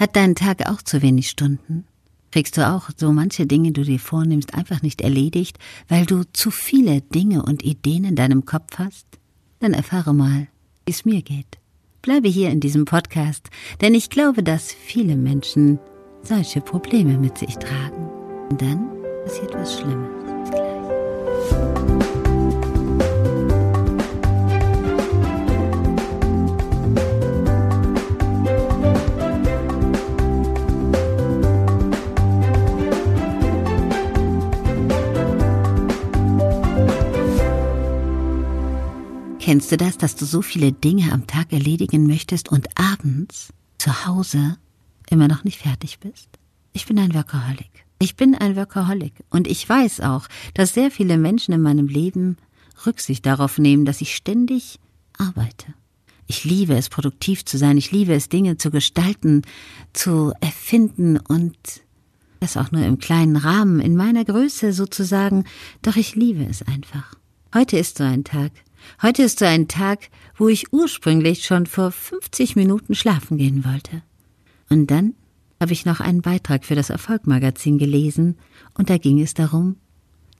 Hat dein Tag auch zu wenig Stunden? Kriegst du auch so manche Dinge, die du dir vornimmst, einfach nicht erledigt, weil du zu viele Dinge und Ideen in deinem Kopf hast? Dann erfahre mal, wie es mir geht. Bleibe hier in diesem Podcast, denn ich glaube, dass viele Menschen solche Probleme mit sich tragen. Und dann passiert was Schlimmes. Kennst du das, dass du so viele Dinge am Tag erledigen möchtest und abends zu Hause immer noch nicht fertig bist? Ich bin ein Workaholic. Ich bin ein Workaholic und ich weiß auch, dass sehr viele Menschen in meinem Leben Rücksicht darauf nehmen, dass ich ständig arbeite. Ich liebe es, produktiv zu sein. Ich liebe es, Dinge zu gestalten, zu erfinden und das auch nur im kleinen Rahmen, in meiner Größe sozusagen. Doch ich liebe es einfach. Heute ist so ein Tag. Heute ist so ein Tag, wo ich ursprünglich schon vor 50 Minuten schlafen gehen wollte. Und dann habe ich noch einen Beitrag für das Erfolgmagazin gelesen, und da ging es darum,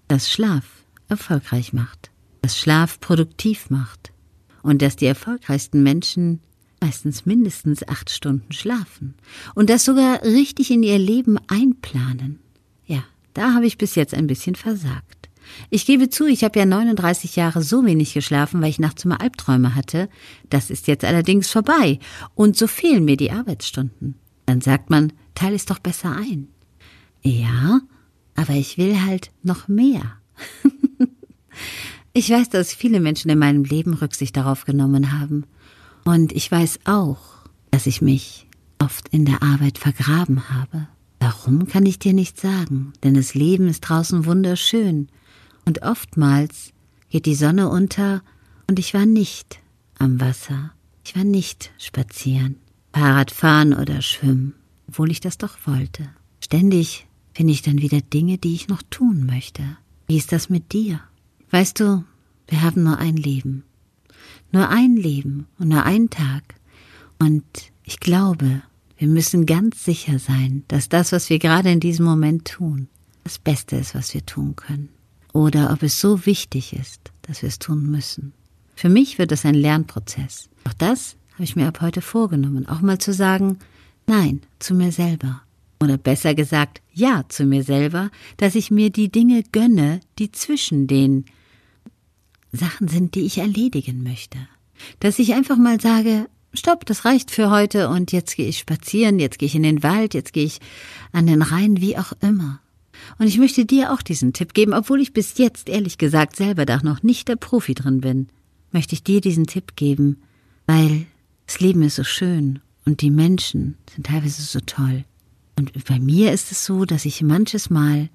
dass Schlaf erfolgreich macht, dass Schlaf produktiv macht und dass die erfolgreichsten Menschen meistens mindestens acht Stunden schlafen und das sogar richtig in ihr Leben einplanen. Ja, da habe ich bis jetzt ein bisschen versagt. Ich gebe zu, ich habe ja 39 Jahre so wenig geschlafen, weil ich nachts immer Albträume hatte. Das ist jetzt allerdings vorbei. Und so fehlen mir die Arbeitsstunden. Dann sagt man, teile es doch besser ein. Ja, aber ich will halt noch mehr. ich weiß, dass viele Menschen in meinem Leben Rücksicht darauf genommen haben. Und ich weiß auch, dass ich mich oft in der Arbeit vergraben habe. Warum kann ich dir nicht sagen, denn das Leben ist draußen wunderschön und oftmals geht die Sonne unter und ich war nicht am Wasser. Ich war nicht spazieren, Fahrrad fahren oder schwimmen, obwohl ich das doch wollte. Ständig finde ich dann wieder Dinge, die ich noch tun möchte. Wie ist das mit dir? Weißt du, wir haben nur ein Leben. Nur ein Leben und nur einen Tag. Und ich glaube, wir müssen ganz sicher sein, dass das, was wir gerade in diesem Moment tun, das Beste ist, was wir tun können oder ob es so wichtig ist, dass wir es tun müssen. Für mich wird es ein Lernprozess. Auch das habe ich mir ab heute vorgenommen, auch mal zu sagen, nein zu mir selber. Oder besser gesagt, ja zu mir selber, dass ich mir die Dinge gönne, die zwischen den Sachen sind, die ich erledigen möchte. Dass ich einfach mal sage, stopp, das reicht für heute und jetzt gehe ich spazieren, jetzt gehe ich in den Wald, jetzt gehe ich an den Rhein, wie auch immer. Und ich möchte dir auch diesen Tipp geben, obwohl ich bis jetzt ehrlich gesagt selber da noch nicht der Profi drin bin, möchte ich dir diesen Tipp geben, weil das Leben ist so schön und die Menschen sind teilweise so toll. Und bei mir ist es so, dass ich manches Mal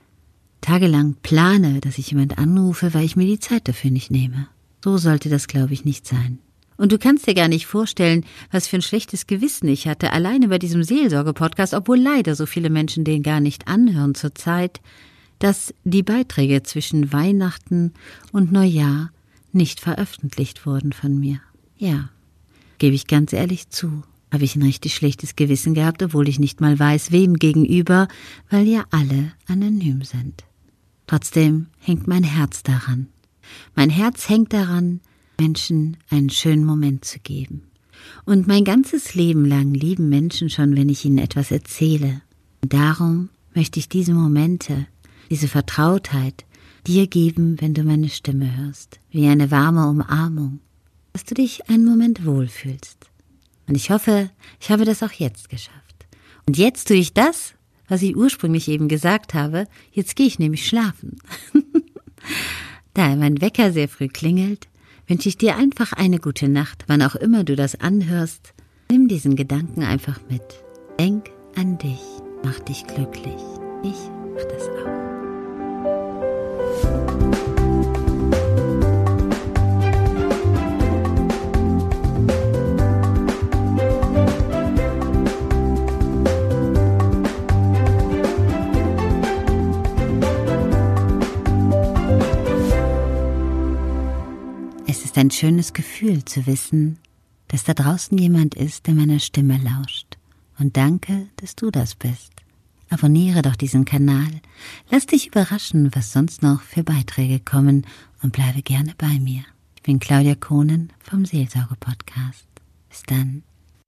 tagelang plane, dass ich jemand anrufe, weil ich mir die Zeit dafür nicht nehme. So sollte das, glaube ich, nicht sein. Und du kannst dir gar nicht vorstellen, was für ein schlechtes Gewissen ich hatte, alleine bei diesem Seelsorge-Podcast, obwohl leider so viele Menschen den gar nicht anhören zurzeit, dass die Beiträge zwischen Weihnachten und Neujahr nicht veröffentlicht wurden von mir. Ja, gebe ich ganz ehrlich zu, habe ich ein richtig schlechtes Gewissen gehabt, obwohl ich nicht mal weiß, wem gegenüber, weil ja alle anonym sind. Trotzdem hängt mein Herz daran. Mein Herz hängt daran, Menschen einen schönen Moment zu geben. Und mein ganzes Leben lang lieben Menschen schon, wenn ich ihnen etwas erzähle. Und darum möchte ich diese Momente, diese Vertrautheit dir geben, wenn du meine Stimme hörst, wie eine warme Umarmung, dass du dich einen Moment wohlfühlst. Und ich hoffe, ich habe das auch jetzt geschafft. Und jetzt tue ich das, was ich ursprünglich eben gesagt habe, jetzt gehe ich nämlich schlafen. da mein Wecker sehr früh klingelt, wünsche ich dir einfach eine gute Nacht, wann auch immer du das anhörst. Nimm diesen Gedanken einfach mit. Denk an dich, mach dich glücklich. Ich mach das auch. Ist ein schönes Gefühl zu wissen, dass da draußen jemand ist, der meiner Stimme lauscht Und danke, dass du das bist. Abonniere doch diesen Kanal. Lass dich überraschen, was sonst noch für Beiträge kommen und bleibe gerne bei mir. Ich bin Claudia Kohnen vom Seelsorge Podcast. Bis dann.